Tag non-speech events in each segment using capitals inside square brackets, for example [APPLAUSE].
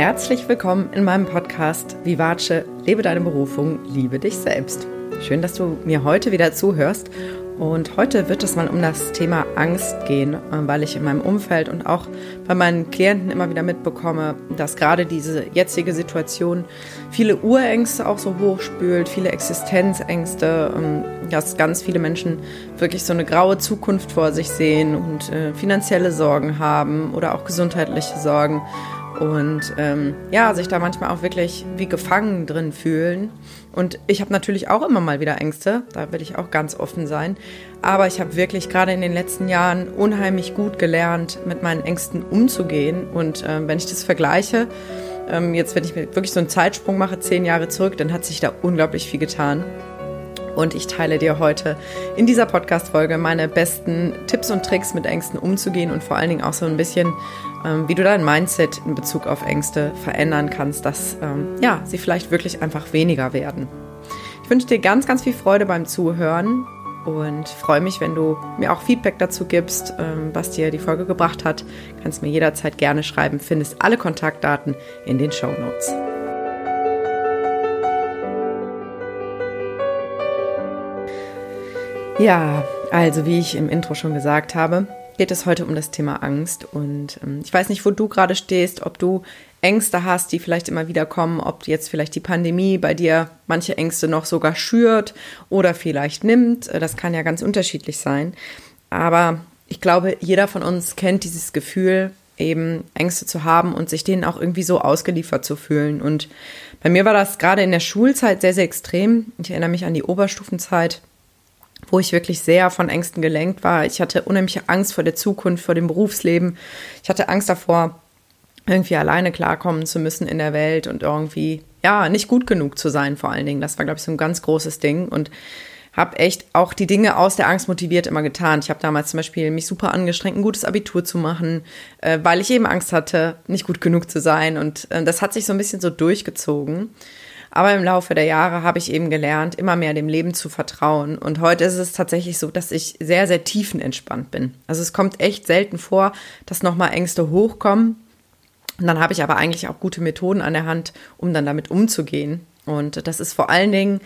Herzlich willkommen in meinem Podcast Vivace, lebe deine Berufung, liebe dich selbst. Schön, dass du mir heute wieder zuhörst. Und heute wird es mal um das Thema Angst gehen, weil ich in meinem Umfeld und auch bei meinen Klienten immer wieder mitbekomme, dass gerade diese jetzige Situation viele Urängste auch so hochspült, viele Existenzängste, ähm, dass ganz viele Menschen wirklich so eine graue Zukunft vor sich sehen und äh, finanzielle Sorgen haben oder auch gesundheitliche Sorgen und ähm, ja, sich da manchmal auch wirklich wie gefangen drin fühlen. Und ich habe natürlich auch immer mal wieder Ängste, da will ich auch ganz offen sein. Aber ich habe wirklich gerade in den letzten Jahren unheimlich gut gelernt, mit meinen Ängsten umzugehen. Und ähm, wenn ich das vergleiche, ähm, jetzt wenn ich mir wirklich so einen Zeitsprung mache, zehn Jahre zurück, dann hat sich da unglaublich viel getan. Und ich teile dir heute in dieser Podcast-Folge meine besten Tipps und Tricks, mit Ängsten umzugehen und vor allen Dingen auch so ein bisschen ähm, wie du dein Mindset in Bezug auf Ängste verändern kannst, dass ähm, ja, sie vielleicht wirklich einfach weniger werden. Ich wünsche dir ganz, ganz viel Freude beim Zuhören und freue mich, wenn du mir auch Feedback dazu gibst, ähm, was dir die Folge gebracht hat. Kannst mir jederzeit gerne schreiben, findest alle Kontaktdaten in den Show Notes. Ja, also wie ich im Intro schon gesagt habe, geht es heute um das Thema Angst. Und ähm, ich weiß nicht, wo du gerade stehst, ob du Ängste hast, die vielleicht immer wieder kommen, ob jetzt vielleicht die Pandemie bei dir manche Ängste noch sogar schürt oder vielleicht nimmt. Äh, das kann ja ganz unterschiedlich sein. Aber ich glaube, jeder von uns kennt dieses Gefühl, eben Ängste zu haben und sich denen auch irgendwie so ausgeliefert zu fühlen. Und bei mir war das gerade in der Schulzeit sehr, sehr extrem. Ich erinnere mich an die Oberstufenzeit wo ich wirklich sehr von Ängsten gelenkt war. Ich hatte unheimliche Angst vor der Zukunft, vor dem Berufsleben. Ich hatte Angst davor, irgendwie alleine klarkommen zu müssen in der Welt und irgendwie, ja, nicht gut genug zu sein, vor allen Dingen. Das war, glaube ich, so ein ganz großes Ding und habe echt auch die Dinge aus der Angst motiviert immer getan. Ich habe damals zum Beispiel mich super angestrengt, ein gutes Abitur zu machen, äh, weil ich eben Angst hatte, nicht gut genug zu sein. Und äh, das hat sich so ein bisschen so durchgezogen. Aber im Laufe der Jahre habe ich eben gelernt, immer mehr dem Leben zu vertrauen. Und heute ist es tatsächlich so, dass ich sehr, sehr tiefenentspannt bin. Also es kommt echt selten vor, dass nochmal Ängste hochkommen. Und dann habe ich aber eigentlich auch gute Methoden an der Hand, um dann damit umzugehen. Und das ist vor allen Dingen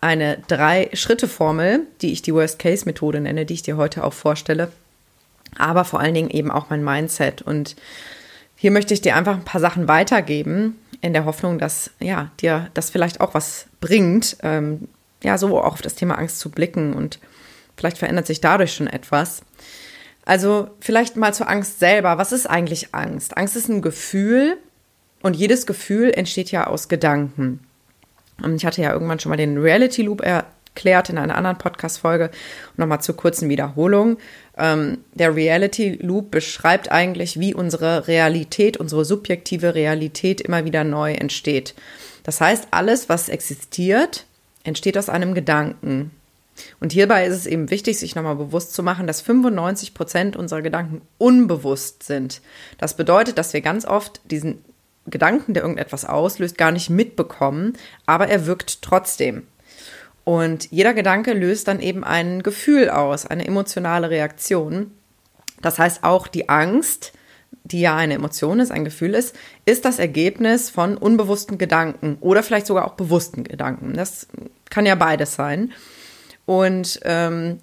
eine Drei-Schritte-Formel, die ich die Worst-Case-Methode nenne, die ich dir heute auch vorstelle. Aber vor allen Dingen eben auch mein Mindset. Und hier möchte ich dir einfach ein paar Sachen weitergeben, in der Hoffnung, dass ja dir das vielleicht auch was bringt, ähm, ja, so auch auf das Thema Angst zu blicken und vielleicht verändert sich dadurch schon etwas. Also vielleicht mal zur Angst selber. Was ist eigentlich Angst? Angst ist ein Gefühl und jedes Gefühl entsteht ja aus Gedanken. Und ich hatte ja irgendwann schon mal den Reality Loop erklärt in einer anderen Podcast-Folge. Nochmal zur kurzen Wiederholung. Ähm, der Reality Loop beschreibt eigentlich, wie unsere Realität, unsere subjektive Realität immer wieder neu entsteht. Das heißt, alles, was existiert, entsteht aus einem Gedanken. Und hierbei ist es eben wichtig, sich nochmal bewusst zu machen, dass 95 Prozent unserer Gedanken unbewusst sind. Das bedeutet, dass wir ganz oft diesen Gedanken, der irgendetwas auslöst, gar nicht mitbekommen, aber er wirkt trotzdem. Und jeder Gedanke löst dann eben ein Gefühl aus, eine emotionale Reaktion. Das heißt, auch die Angst, die ja eine Emotion ist, ein Gefühl ist, ist das Ergebnis von unbewussten Gedanken oder vielleicht sogar auch bewussten Gedanken. Das kann ja beides sein. Und ähm,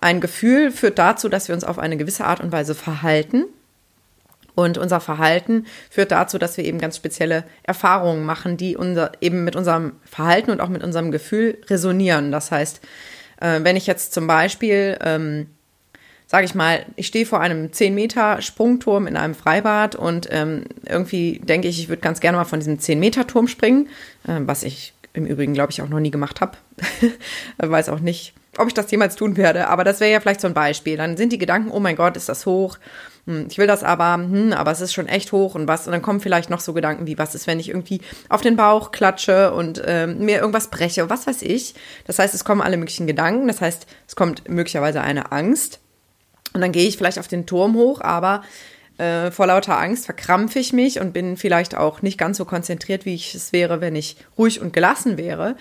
ein Gefühl führt dazu, dass wir uns auf eine gewisse Art und Weise verhalten. Und unser Verhalten führt dazu, dass wir eben ganz spezielle Erfahrungen machen, die unser, eben mit unserem Verhalten und auch mit unserem Gefühl resonieren. Das heißt, äh, wenn ich jetzt zum Beispiel, ähm, sage ich mal, ich stehe vor einem 10 Meter Sprungturm in einem Freibad und ähm, irgendwie denke ich, ich würde ganz gerne mal von diesem 10 Meter Turm springen, äh, was ich im Übrigen, glaube ich, auch noch nie gemacht habe. [LAUGHS] Weiß auch nicht, ob ich das jemals tun werde, aber das wäre ja vielleicht so ein Beispiel. Dann sind die Gedanken, oh mein Gott, ist das hoch? Hm, ich will das aber, hm, aber es ist schon echt hoch und was. Und dann kommen vielleicht noch so Gedanken wie, was ist, wenn ich irgendwie auf den Bauch klatsche und ähm, mir irgendwas breche, was weiß ich. Das heißt, es kommen alle möglichen Gedanken. Das heißt, es kommt möglicherweise eine Angst. Und dann gehe ich vielleicht auf den Turm hoch, aber äh, vor lauter Angst verkrampfe ich mich und bin vielleicht auch nicht ganz so konzentriert, wie ich es wäre, wenn ich ruhig und gelassen wäre.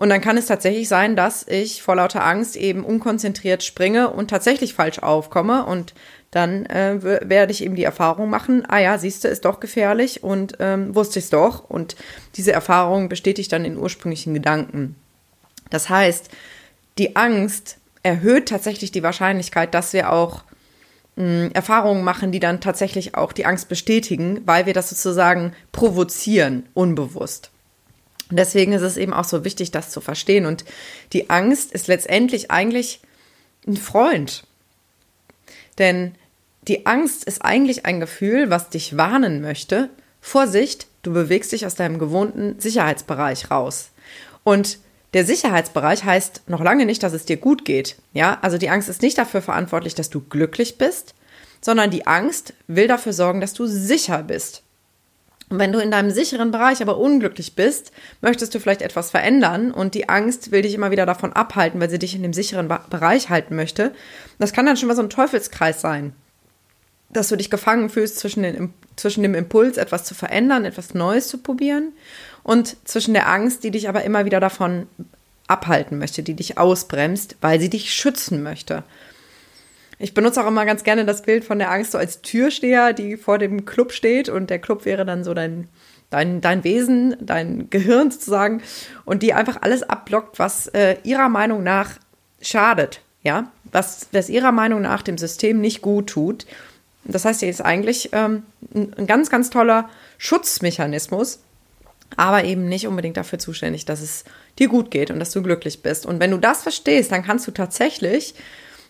Und dann kann es tatsächlich sein, dass ich vor lauter Angst eben unkonzentriert springe und tatsächlich falsch aufkomme und dann äh, werde ich eben die Erfahrung machen, ah ja, siehst du, ist doch gefährlich und ähm, wusste ich es doch. Und diese Erfahrung bestätigt dann den ursprünglichen Gedanken. Das heißt, die Angst erhöht tatsächlich die Wahrscheinlichkeit, dass wir auch mh, hm, Erfahrungen machen, die dann tatsächlich auch die Angst bestätigen, weil wir das sozusagen provozieren, unbewusst. Deswegen ist es eben auch so wichtig, das zu verstehen. Und die Angst ist letztendlich eigentlich ein Freund. Denn die Angst ist eigentlich ein Gefühl, was dich warnen möchte. Vorsicht, du bewegst dich aus deinem gewohnten Sicherheitsbereich raus. Und der Sicherheitsbereich heißt noch lange nicht, dass es dir gut geht. Ja, also die Angst ist nicht dafür verantwortlich, dass du glücklich bist, sondern die Angst will dafür sorgen, dass du sicher bist. Und wenn du in deinem sicheren Bereich aber unglücklich bist, möchtest du vielleicht etwas verändern und die Angst will dich immer wieder davon abhalten, weil sie dich in dem sicheren Bereich halten möchte. Das kann dann schon mal so ein Teufelskreis sein, dass du dich gefangen fühlst zwischen, den, zwischen dem Impuls, etwas zu verändern, etwas Neues zu probieren und zwischen der Angst, die dich aber immer wieder davon abhalten möchte, die dich ausbremst, weil sie dich schützen möchte. Ich benutze auch immer ganz gerne das Bild von der Angst so als Türsteher, die vor dem Club steht und der Club wäre dann so dein, dein, dein Wesen, dein Gehirn sozusagen und die einfach alles abblockt, was äh, ihrer Meinung nach schadet, ja, was, was ihrer Meinung nach dem System nicht gut tut. Das heißt, sie ist eigentlich ähm, ein ganz, ganz toller Schutzmechanismus, aber eben nicht unbedingt dafür zuständig, dass es dir gut geht und dass du glücklich bist. Und wenn du das verstehst, dann kannst du tatsächlich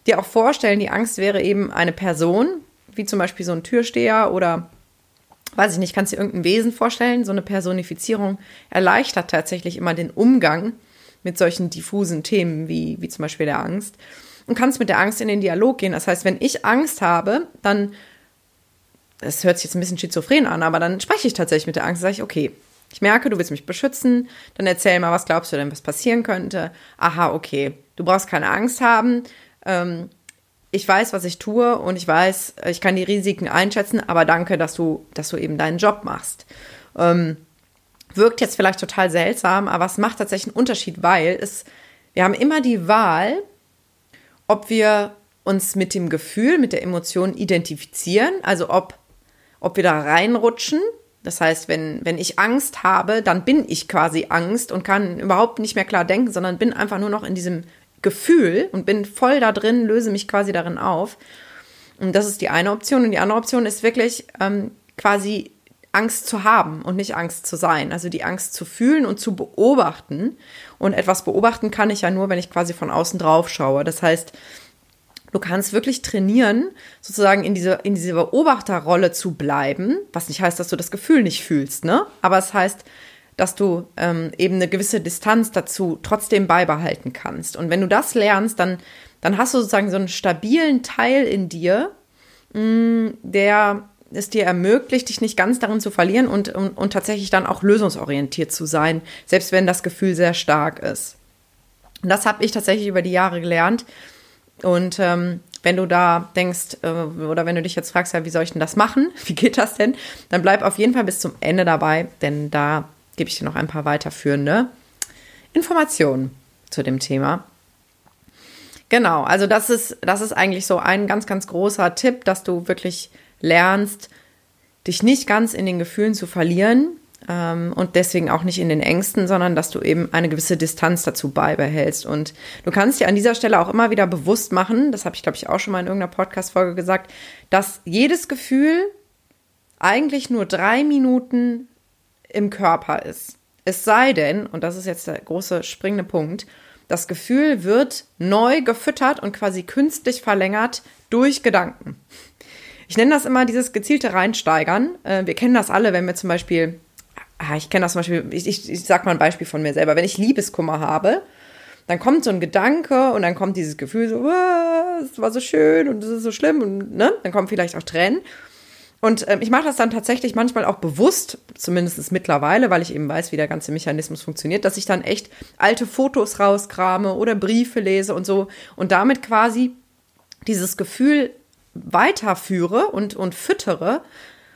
dir auch vorstellen, die Angst wäre eben eine Person, wie zum Beispiel so ein Türsteher oder weiß ich nicht, kannst dir irgendein Wesen vorstellen. So eine Personifizierung erleichtert tatsächlich immer den Umgang mit solchen diffusen Themen wie, wie zum Beispiel der Angst und kannst mit der Angst in den Dialog gehen. Das heißt, wenn ich Angst habe, dann, das hört sich jetzt ein bisschen schizophren an, aber dann spreche ich tatsächlich mit der Angst, sage ich, okay, ich merke, du willst mich beschützen, dann erzähl mal, was glaubst du denn, was passieren könnte? Aha, okay, du brauchst keine Angst haben, ähm, ich weiß, was ich tue und ich weiß, ich kann die Risiken einschätzen, aber danke, dass du, dass du eben deinen Job machst. Ähm, wirkt jetzt vielleicht total seltsam, aber es macht tatsächlich einen Unterschied, weil es, wir haben immer die Wahl, ob wir uns mit dem Gefühl, mit der Emotion identifizieren, also ob, ob wir da reinrutschen. Das heißt, wenn, wenn ich Angst habe, dann bin ich quasi Angst und kann überhaupt nicht mehr klar denken, sondern bin einfach nur noch in diesem Gefühl und bin voll da drin, löse mich quasi darin auf. Und das ist die eine Option. Und die andere Option ist wirklich ähm, quasi Angst zu haben und nicht Angst zu sein. Also die Angst zu fühlen und zu beobachten. Und etwas beobachten kann ich ja nur, wenn ich quasi von außen drauf schaue. Das heißt, du kannst wirklich trainieren, sozusagen in dieser, in dieser Beobachterrolle zu bleiben, was nicht heißt, dass du das Gefühl nicht fühlst, ne? Aber es heißt, dass du ähm, eben eine gewisse Distanz dazu trotzdem beibehalten kannst. Und wenn du das lernst, dann, dann hast du sozusagen so einen stabilen Teil in dir, mh, mm, der es dir ermöglicht, dich nicht ganz darin zu verlieren und, und, und tatsächlich dann auch lösungsorientiert zu sein, selbst wenn das Gefühl sehr stark ist. Und das habe ich tatsächlich über die Jahre gelernt. Und ähm, wenn du da denkst, äh, oder wenn du dich jetzt fragst, ja, wie soll ich denn das machen? [LAUGHS] Wie geht das denn? Dann bleib auf jeden Fall bis zum Ende dabei, denn da gebe ich dir noch ein paar weiterführende Informationen zu dem Thema. Genau, also das ist, das ist eigentlich so ein ganz, ganz großer Tipp, dass du wirklich lernst, dich nicht ganz in den Gefühlen zu verlieren ähm, und deswegen auch nicht in den Ängsten, sondern dass du eben eine gewisse Distanz dazu beibehältst. Und du kannst dir an dieser Stelle auch immer wieder bewusst machen, das habe ich, glaube ich, auch schon mal in irgendeiner Podcast-Folge gesagt, dass jedes Gefühl eigentlich nur drei Minuten im Körper ist. Es sei denn, und das ist jetzt der große springende Punkt, das Gefühl wird neu gefüttert und quasi künstlich verlängert durch Gedanken. Ich nenne das immer dieses gezielte Reinsteigern. Äh, wir kennen das alle, wenn wir zum Beispiel, ah, ich kenne das zum Beispiel, ich, ich, ich sag mal ein Beispiel von mir selber, wenn ich Liebeskummer habe, dann kommt so ein Gedanke und dann kommt dieses Gefühl so, es war so schön und es ist so schlimm und ne, dann kommen vielleicht auch Tränen. Und ähm, ich mache das dann tatsächlich manchmal auch bewusst, zumindest mittlerweile, weil ich eben weiß, wie der ganze Mechanismus funktioniert, dass ich dann echt alte Fotos rauskrame oder Briefe lese und so und damit quasi dieses Gefühl weiterführe und, und füttere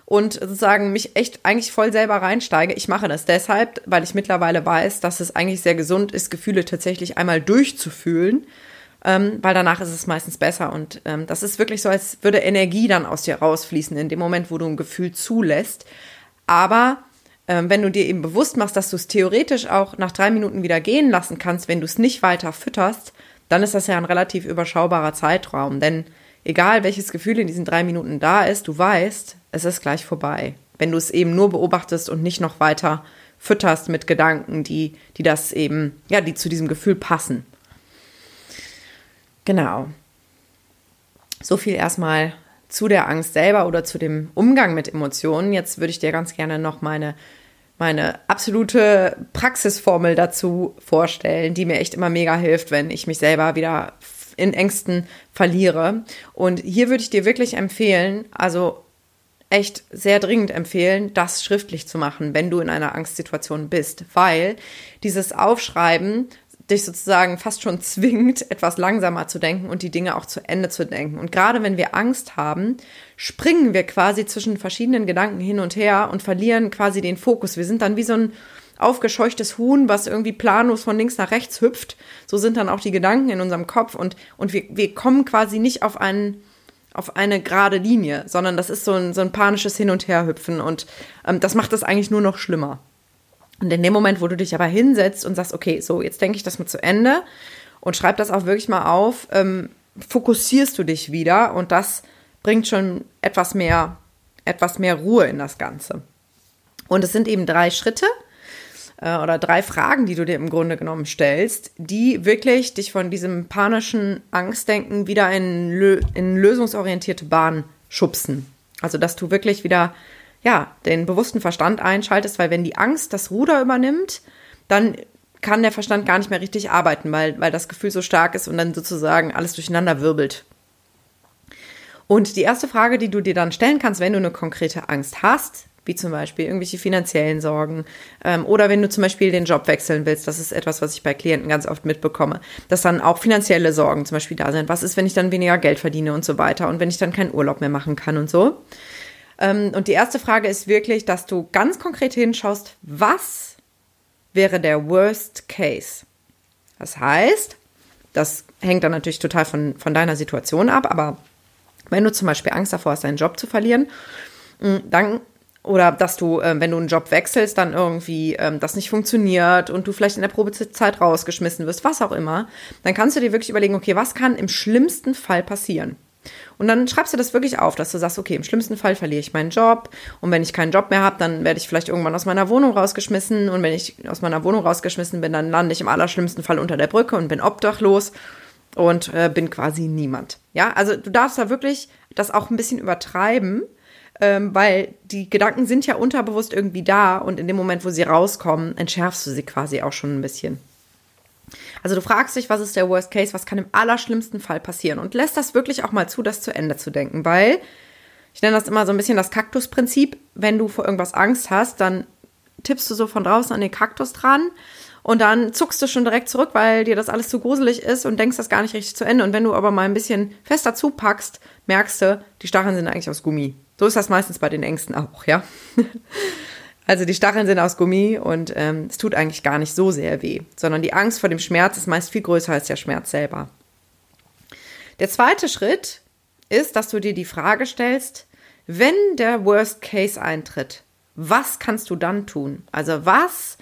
und sozusagen mich echt eigentlich voll selber reinsteige. Ich mache das deshalb, weil ich mittlerweile weiß, dass es eigentlich sehr gesund ist, Gefühle tatsächlich einmal durchzufühlen ähm, weil danach ist es meistens besser. Und ähm, das ist wirklich so, als würde Energie dann aus dir rausfließen in dem Moment, wo du ein Gefühl zulässt. Aber ähm, wenn du dir eben bewusst machst, dass du es theoretisch auch nach drei Minuten wieder gehen lassen kannst, wenn du es nicht weiter fütterst, dann ist das ja ein relativ überschaubarer Zeitraum. Denn egal welches Gefühl in diesen drei Minuten da ist, du weißt, es ist gleich vorbei. Wenn du es eben nur beobachtest und nicht noch weiter fütterst mit Gedanken, die, die das eben, ja, die zu diesem Gefühl passen. Genau. So viel erstmal zu der Angst selber oder zu dem Umgang mit Emotionen. Jetzt würde ich dir ganz gerne noch meine, meine absolute Praxisformel dazu vorstellen, die mir echt immer mega hilft, wenn ich mich selber wieder in Ängsten verliere. Und hier würde ich dir wirklich empfehlen, also echt sehr dringend empfehlen, das schriftlich zu machen, wenn du in einer Angstsituation bist, weil dieses Aufschreiben dich sozusagen fast schon zwingt, etwas langsamer zu denken und die Dinge auch zu Ende zu denken. Und gerade wenn wir Angst haben, springen wir quasi zwischen verschiedenen Gedanken hin und her und verlieren quasi den Fokus. Wir sind dann wie so ein aufgescheuchtes Huhn, was irgendwie planlos von links nach rechts hüpft. So sind dann auch die Gedanken in unserem Kopf und, und wir, wir kommen quasi nicht auf einen, auf eine gerade Linie, sondern das ist so ein, so ein panisches Hin- und Herhüpfen und ähm, das macht es eigentlich nur noch schlimmer. Und in dem Moment, wo du dich aber hinsetzt und sagst, okay, so, jetzt denke ich das mal zu Ende und schreib das auch wirklich mal auf, ähm, fokussierst du dich wieder und das bringt schon etwas mehr, etwas mehr Ruhe in das Ganze. Und es sind eben drei Schritte äh, oder drei Fragen, die du dir im Grunde genommen stellst, die wirklich dich von diesem panischen Angstdenken wieder in, in lösungsorientierte Bahn schubsen. Also, dass du wirklich wieder ja, den bewussten Verstand einschaltest, weil wenn die Angst das Ruder übernimmt, dann kann der Verstand gar nicht mehr richtig arbeiten, weil, weil das Gefühl so stark ist und dann sozusagen alles durcheinander wirbelt. Und die erste Frage, die du dir dann stellen kannst, wenn du eine konkrete Angst hast, wie zum Beispiel irgendwelche finanziellen Sorgen ähm, oder wenn du zum Beispiel den Job wechseln willst, das ist etwas, was ich bei Klienten ganz oft mitbekomme, dass dann auch finanzielle Sorgen zum Beispiel da sind. Was ist, wenn ich dann weniger Geld verdiene und so weiter und wenn ich dann keinen Urlaub mehr machen kann und so. Ähm, und die erste Frage ist wirklich, dass du ganz konkret hinschaust, was wäre der Worst Case? Das heißt, das hängt dann natürlich total von, von deiner Situation ab, aber wenn du zum Beispiel Angst davor hast, deinen Job zu verlieren, mm, dann oder dass du, äh, wenn du einen Job wechselst, dann irgendwie ähm, das nicht funktioniert und du vielleicht in der Probezeit rausgeschmissen wirst, was auch immer, dann kannst du dir wirklich überlegen, okay, was kann im schlimmsten Fall passieren? Und dann schreibst du das wirklich auf, dass du sagst, okay, im schlimmsten Fall verliere ich meinen Job und wenn ich keinen Job mehr habe, dann werde ich vielleicht irgendwann aus meiner Wohnung rausgeschmissen und wenn ich aus meiner Wohnung rausgeschmissen bin, dann lande ich im allerschlimmsten Fall unter der Brücke und bin obdachlos und äh, bin quasi niemand. Ja, also du darfst da wirklich das auch ein bisschen übertreiben, ähm, weil die Gedanken sind ja unterbewusst irgendwie da und in dem Moment, wo sie rauskommen, entschärfst du sie quasi auch schon ein bisschen. Also du fragst dich, was ist der Worst Case, was kann im allerschlimmsten Fall passieren und lässt das wirklich auch mal zu, das zu Ende zu denken, weil ich nenne das immer so ein bisschen das Kaktusprinzip. Wenn du vor irgendwas Angst hast, dann tippst du so von draußen an den Kaktus dran und dann zuckst du schon direkt zurück, weil dir das alles zu gruselig ist und denkst das gar nicht richtig zu Ende. Und wenn du aber mal ein bisschen fester zupackst, merkst du, die Stacheln sind eigentlich aus Gummi. So ist das meistens bei den Ängsten auch, ja. Also die Stacheln sind aus Gummi und ähm, es tut eigentlich gar nicht so sehr weh, sondern die Angst vor dem Schmerz ist meist viel größer als der Schmerz selber. Der zweite Schritt ist, dass du dir die Frage stellst, wenn der Worst Case eintritt, was kannst du dann tun? Also was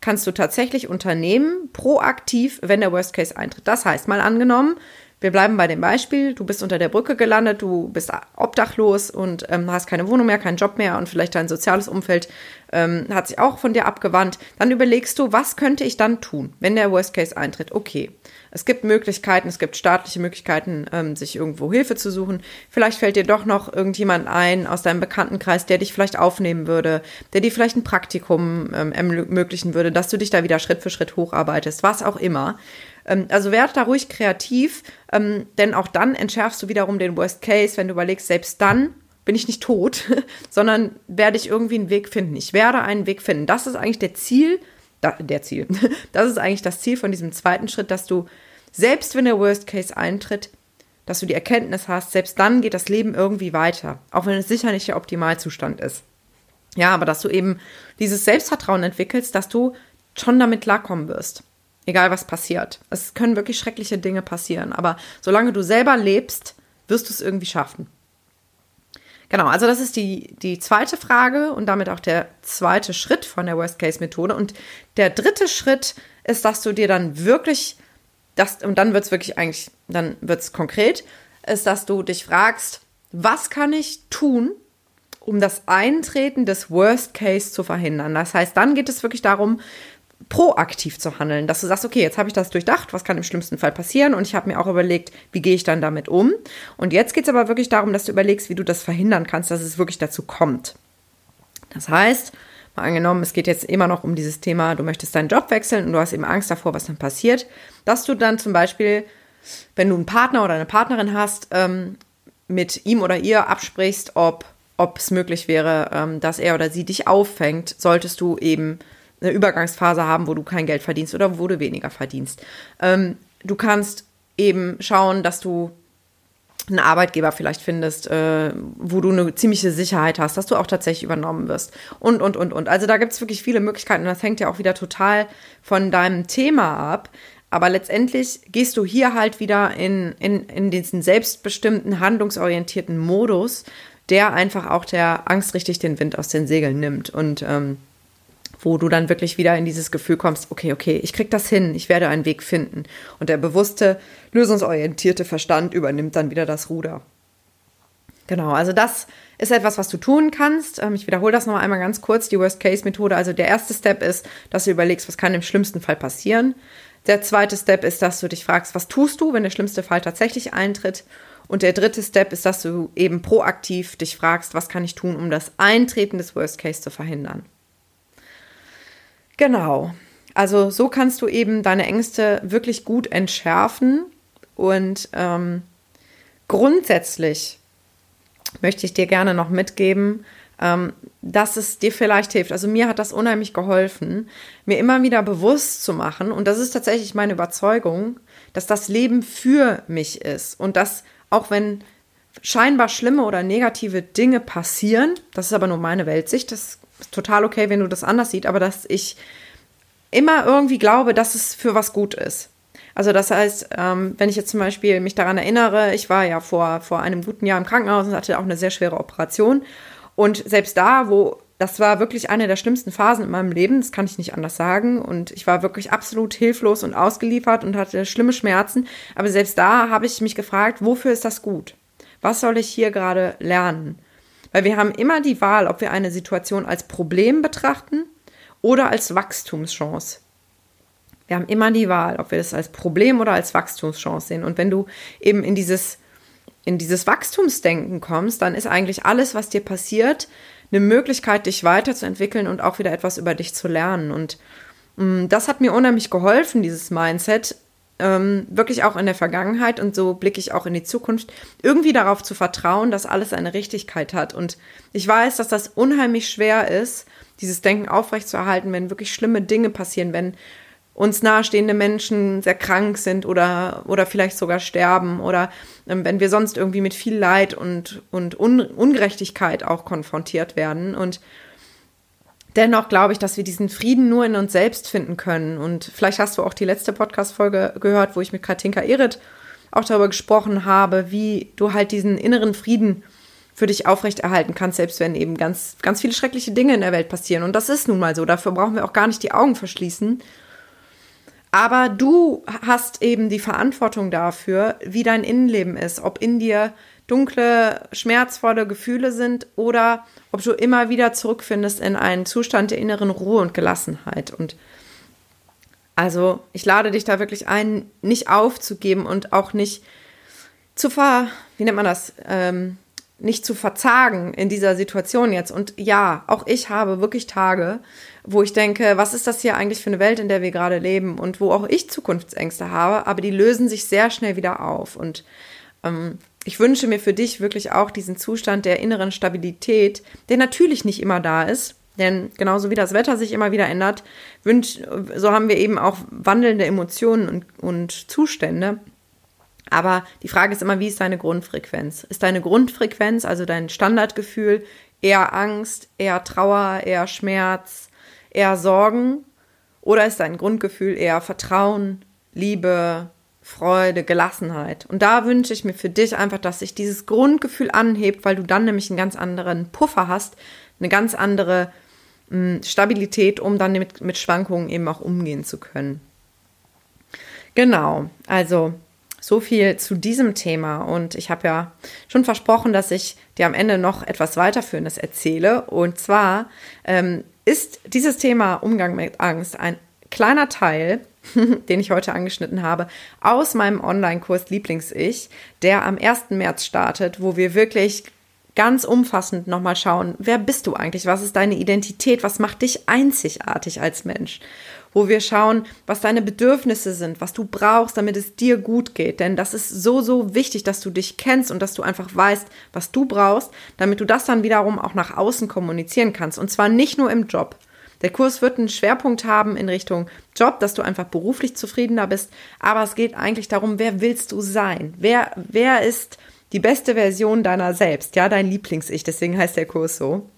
kannst du tatsächlich unternehmen, proaktiv, wenn der Worst Case eintritt? Das heißt, mal angenommen, wir bleiben bei dem Beispiel, du bist unter der Brücke gelandet, du bist obdachlos und ähm, hast keine Wohnung mehr, keinen Job mehr und vielleicht dein soziales Umfeld ähm, hat sich auch von dir abgewandt. Dann überlegst du, was könnte ich dann tun, wenn der Worst Case eintritt? Okay, es gibt Möglichkeiten, es gibt staatliche Möglichkeiten, ähm, sich irgendwo Hilfe zu suchen. Vielleicht fällt dir doch noch irgendjemand ein aus deinem Bekanntenkreis, der dich vielleicht aufnehmen würde, der dir vielleicht ein Praktikum ähm, ermöglichen würde, dass du dich da wieder Schritt für Schritt hocharbeitest, was auch immer. Ähm, also werde da ruhig kreativ, ähm, denn auch dann entschärfst du wiederum den Worst Case, wenn du überlegst, selbst dann bin ich nicht tot, [LAUGHS] sondern werde ich irgendwie einen Weg finden. Ich werde einen Weg finden. Das ist eigentlich der Ziel, der Ziel. [LAUGHS] Das ist eigentlich das Ziel von diesem zweiten Schritt, dass du selbst wenn der Worst Case eintritt, dass du die Erkenntnis hast, selbst dann geht das Leben irgendwie weiter, auch wenn es sicher nicht der Optimalzustand ist. Ja, aber dass du eben dieses Selbstvertrauen entwickelst, dass du schon damit klarkommen wirst. Egal was passiert. Es können wirklich schreckliche Dinge passieren. Aber solange du selber lebst, wirst du es irgendwie schaffen. Genau, also das ist die, die zweite Frage und damit auch der zweite Schritt von der Worst-Case-Methode. Und der dritte Schritt ist, dass du dir dann wirklich, das, und dann wird es wirklich eigentlich, dann wird es konkret, ist, dass du dich fragst, was kann ich tun, um das Eintreten des Worst Case zu verhindern. Das heißt, dann geht es wirklich darum, proaktiv zu handeln, dass du sagst, okay, jetzt habe ich das durchdacht, was kann im schlimmsten Fall passieren und ich habe mir auch überlegt, wie gehe ich dann damit um. Und jetzt geht es aber wirklich darum, dass du überlegst, wie du das verhindern kannst, dass es wirklich dazu kommt. Das heißt, mal angenommen, es geht jetzt immer noch um dieses Thema, du möchtest deinen Job wechseln und du hast eben Angst davor, was dann passiert, dass du dann zum Beispiel, wenn du einen Partner oder eine Partnerin hast, ähm, mit ihm oder ihr absprichst, ob ob es möglich wäre, ähm, dass er oder sie dich auffängt, solltest du eben eine Übergangsphase haben, wo du kein Geld verdienst oder wo du weniger verdienst. Ähm, du kannst eben schauen, dass du einen Arbeitgeber vielleicht findest, äh, wo du eine ziemliche Sicherheit hast, dass du auch tatsächlich übernommen wirst. Und, und, und, und. Also da gibt es wirklich viele Möglichkeiten und das hängt ja auch wieder total von deinem Thema ab. Aber letztendlich gehst du hier halt wieder in, in, in diesen selbstbestimmten, handlungsorientierten Modus, der einfach auch der Angst richtig den Wind aus den Segeln nimmt. Und ähm, wo du dann wirklich wieder in dieses Gefühl kommst, okay, okay, ich krieg das hin, ich werde einen Weg finden. Und der bewusste, lösungsorientierte Verstand übernimmt dann wieder das Ruder. Genau, also das ist etwas, was du tun kannst. Ähm, ich wiederhole das noch einmal ganz kurz, die Worst-Case-Methode. Also der erste Step ist, dass du überlegst, was kann im schlimmsten Fall passieren. Der zweite Step ist, dass du dich fragst, was tust du, wenn der schlimmste Fall tatsächlich eintritt. Und der dritte Step ist, dass du eben proaktiv dich fragst, was kann ich tun, um das Eintreten des Worst Case zu verhindern. Genau. Also so kannst du eben deine Ängste wirklich gut entschärfen und ähm, grundsätzlich möchte ich dir gerne noch mitgeben, ähm, dass es dir vielleicht hilft. Also mir hat das unheimlich geholfen, mir immer wieder bewusst zu machen, und das ist tatsächlich meine Überzeugung, dass das Leben für mich ist und dass auch wenn scheinbar schlimme oder negative Dinge passieren, das ist aber nur meine Weltsicht, das total okay, wenn du das anders siehst, aber dass ich immer irgendwie glaube, dass es für was gut ist. Also das heißt, ähm, wenn ich jetzt zum Beispiel mich daran erinnere, ich war ja vor, vor einem guten Jahr im Krankenhaus und hatte auch eine sehr schwere Operation. Und selbst da, wo das war wirklich eine der schlimmsten Phasen in meinem Leben, das kann ich nicht anders sagen. Und ich war wirklich absolut hilflos und ausgeliefert und hatte schlimme Schmerzen. Aber selbst da habe ich mich gefragt, wofür ist das gut? Was soll ich hier gerade lernen? Weil wir haben immer die Wahl, ob wir eine Situation als Problem betrachten oder als Wachstumschance. Wir haben immer die Wahl, ob wir das als Problem oder als Wachstumschance sehen. Und wenn du eben in dieses, in dieses Wachstumsdenken kommst, dann ist eigentlich alles, was dir passiert, eine Möglichkeit, dich weiterzuentwickeln und auch wieder etwas über dich zu lernen. Und mh, mm, das hat mir unheimlich geholfen, dieses Mindset, ähm, wirklich auch in der Vergangenheit und so blicke ich auch in die Zukunft, irgendwie darauf zu vertrauen, dass alles eine Richtigkeit hat. Und ich weiß, dass das unheimlich schwer ist, dieses Denken aufrechtzuerhalten, wenn wirklich schlimme Dinge passieren, wenn uns nahestehende Menschen sehr krank sind oder, oder vielleicht sogar sterben oder ähm, wenn wir sonst irgendwie mit viel Leid und, und Un Ungerechtigkeit auch konfrontiert werden. Und dennoch glaube ich, dass wir diesen Frieden nur in uns selbst finden können. Und vielleicht hast du auch die letzte Podcast-Folge gehört, wo ich mit Katinka Erit auch darüber gesprochen habe, wie du halt diesen inneren Frieden für dich aufrechterhalten kannst, selbst wenn eben ganz, ganz viele schreckliche Dinge in der Welt passieren. Und das ist nun mal so. Dafür brauchen wir auch gar nicht die Augen verschließen. Aber du hast eben die Verantwortung dafür, wie dein Innenleben ist, ob in dir dunkle, schmerzvolle Gefühle sind oder ob du immer wieder zurückfindest in einen Zustand der inneren Ruhe und Gelassenheit. Und also ich lade dich da wirklich ein, nicht aufzugeben und auch nicht zu ver, wie nennt man das, ähm, nicht zu verzagen in dieser Situation jetzt. Und ja, auch ich habe wirklich Tage, wo ich denke, was ist das hier eigentlich für eine Welt, in der wir gerade leben und wo auch ich Zukunftsängste habe, aber die lösen sich sehr schnell wieder auf. Und ähm, ich wünsche mir für dich wirklich auch diesen Zustand der inneren Stabilität, der natürlich nicht immer da ist. Denn genauso wie das Wetter sich immer wieder ändert, wünsch, so haben wir eben auch wandelnde Emotionen und, und Zustände. Aber die Frage ist immer, wie ist deine Grundfrequenz? Ist deine Grundfrequenz, also dein Standardgefühl, eher Angst, eher Trauer, eher Schmerz, eher Sorgen? Oder ist dein Grundgefühl eher Vertrauen, Liebe, Freude, Gelassenheit? Und da wünsche ich mir für dich einfach, dass sich dieses Grundgefühl anhebt, weil du dann nämlich einen ganz anderen Puffer hast, eine ganz andere mh, hm, Stabilität, um dann mit, mit Schwankungen eben auch umgehen zu können. Genau, also so viel zu diesem Thema. Und ich habe ja schon versprochen, dass ich dir am Ende noch etwas weiterführendes erzähle. Und zwar ähm, ist dieses Thema Umgang mit Angst ein kleiner Teil, [LAUGHS] den ich heute angeschnitten habe, aus meinem Online-Kurs Lieblings-Ich, der am 1. März startet, wo wir wirklich ganz umfassend nochmal schauen, wer bist du eigentlich? Was ist deine Identität? Was macht dich einzigartig als Mensch? wo wir schauen, was deine Bedürfnisse sind, was du brauchst, damit es dir gut geht. Denn das ist so, so wichtig, dass du dich kennst und dass du einfach weißt, was du brauchst, damit du das dann wiederum auch nach außen kommunizieren kannst. Und zwar nicht nur im Job. Der Kurs wird einen Schwerpunkt haben in Richtung Job, dass du einfach beruflich zufriedener bist. Aber es geht eigentlich darum, wer willst du sein? Wer, wer ist die beste Version deiner selbst? Ja, dein Lieblings-Ich. Deswegen heißt der Kurs so.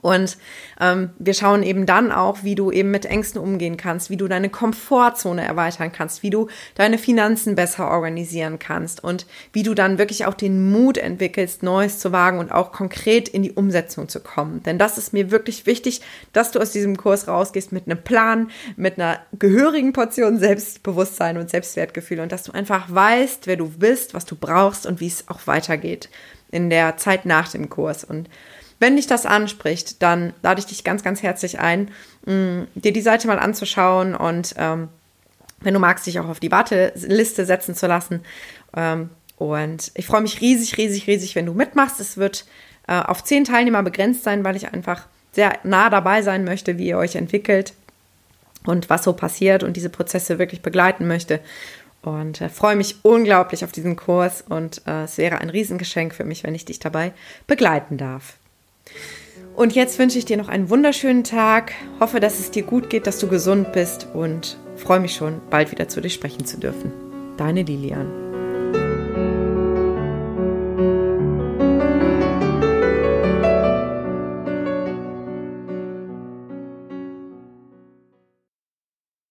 Und ähm, wir schauen eben dann auch, wie du eben mit Ängsten umgehen kannst, wie du deine Komfortzone erweitern kannst, wie du deine Finanzen besser organisieren kannst und wie du dann wirklich auch den Mut entwickelst, Neues zu wagen und auch konkret in die Umsetzung zu kommen. Denn das ist mir wirklich wichtig, dass du aus diesem Kurs rausgehst mit einem Plan, mit einer gehörigen Portion Selbstbewusstsein und Selbstwertgefühl und dass du einfach weißt, wer du bist, was du brauchst und wie es auch weitergeht in der Zeit nach dem Kurs. Und wenn dich das anspricht, dann lade ich dich ganz, ganz herzlich ein, mh, mm, dir die Seite mal anzuschauen und ähm, wenn du magst, dich auch auf die Warteliste setzen zu lassen. Ähm, und ich freue mich riesig, riesig, riesig, wenn du mitmachst. Es wird äh, auf zehn Teilnehmer begrenzt sein, weil ich einfach sehr nah dabei sein möchte, wie ihr euch entwickelt und was so passiert und diese Prozesse wirklich begleiten möchte. Und äh, freue mich unglaublich auf diesen Kurs und äh, es wäre ein Riesengeschenk für mich, wenn ich dich dabei begleiten darf. Und jetzt wünsche ich dir noch einen wunderschönen Tag, hoffe, dass es dir gut geht, dass du gesund bist und freue mich schon, bald wieder zu dir sprechen zu dürfen. Deine Lilian.